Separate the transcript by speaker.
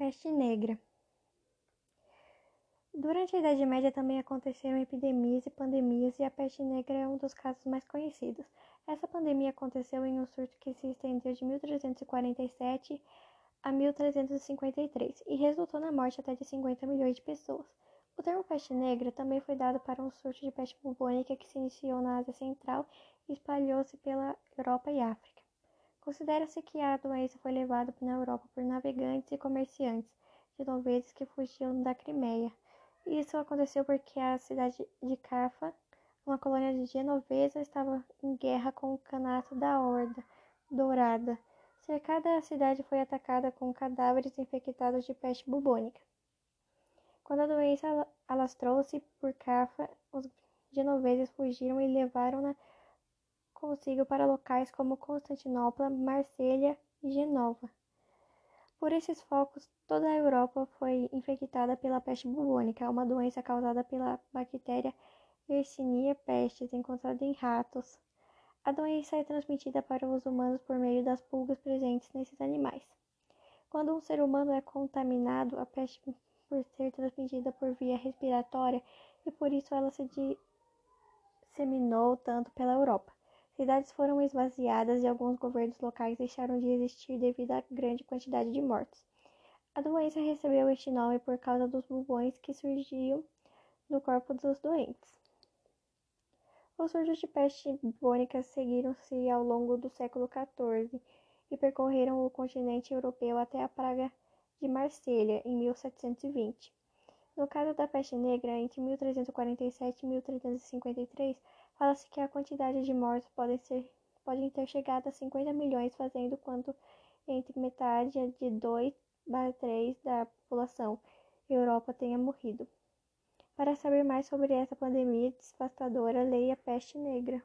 Speaker 1: Peste negra. Durante a Idade Média também aconteceram epidemias e pandemias, e a peste negra é um dos casos mais conhecidos. Essa pandemia aconteceu em um surto que se estendeu de 1347 a 1353 e resultou na morte até de 50 milhões de pessoas. O termo peste negra também foi dado para um surto de peste bubônica que se iniciou na Ásia Central e espalhou-se pela Europa e África. Considera-se que a doença foi levada na Europa por navegantes e comerciantes genoveses que fugiam da Crimeia. Isso aconteceu porque a cidade de Cafa, uma colônia de genovesa, estava em guerra com o canato da Horda Dourada. Cercada, a cidade foi atacada com cadáveres infectados de peste bubônica. Quando a doença alastrou-se por Cafa, os genoveses fugiram e levaram-na consigo para locais como Constantinopla, Marselha e Genova. Por esses focos, toda a Europa foi infectada pela peste bubônica, uma doença causada pela bactéria Yersinia pestis, encontrada em ratos. A doença é transmitida para os humanos por meio das pulgas presentes nesses animais. Quando um ser humano é contaminado, a peste por ser transmitida por via respiratória e por isso ela se disseminou tanto pela Europa. Cidades foram esvaziadas e alguns governos locais deixaram de existir devido à grande quantidade de mortos. A doença recebeu este nome por causa dos bubões que surgiam no corpo dos doentes. Os surtos de peste bubônica seguiram-se ao longo do século XIV e percorreram o continente europeu até a praga de Marselha, em 1720. No caso da peste negra, entre 1347 e 1353, Fala-se que a quantidade de mortos pode, ser, pode ter chegado a 50 milhões, fazendo quanto entre metade de 2 a 3 da população Europa tenha morrido. Para saber mais sobre essa pandemia devastadora, leia Peste Negra.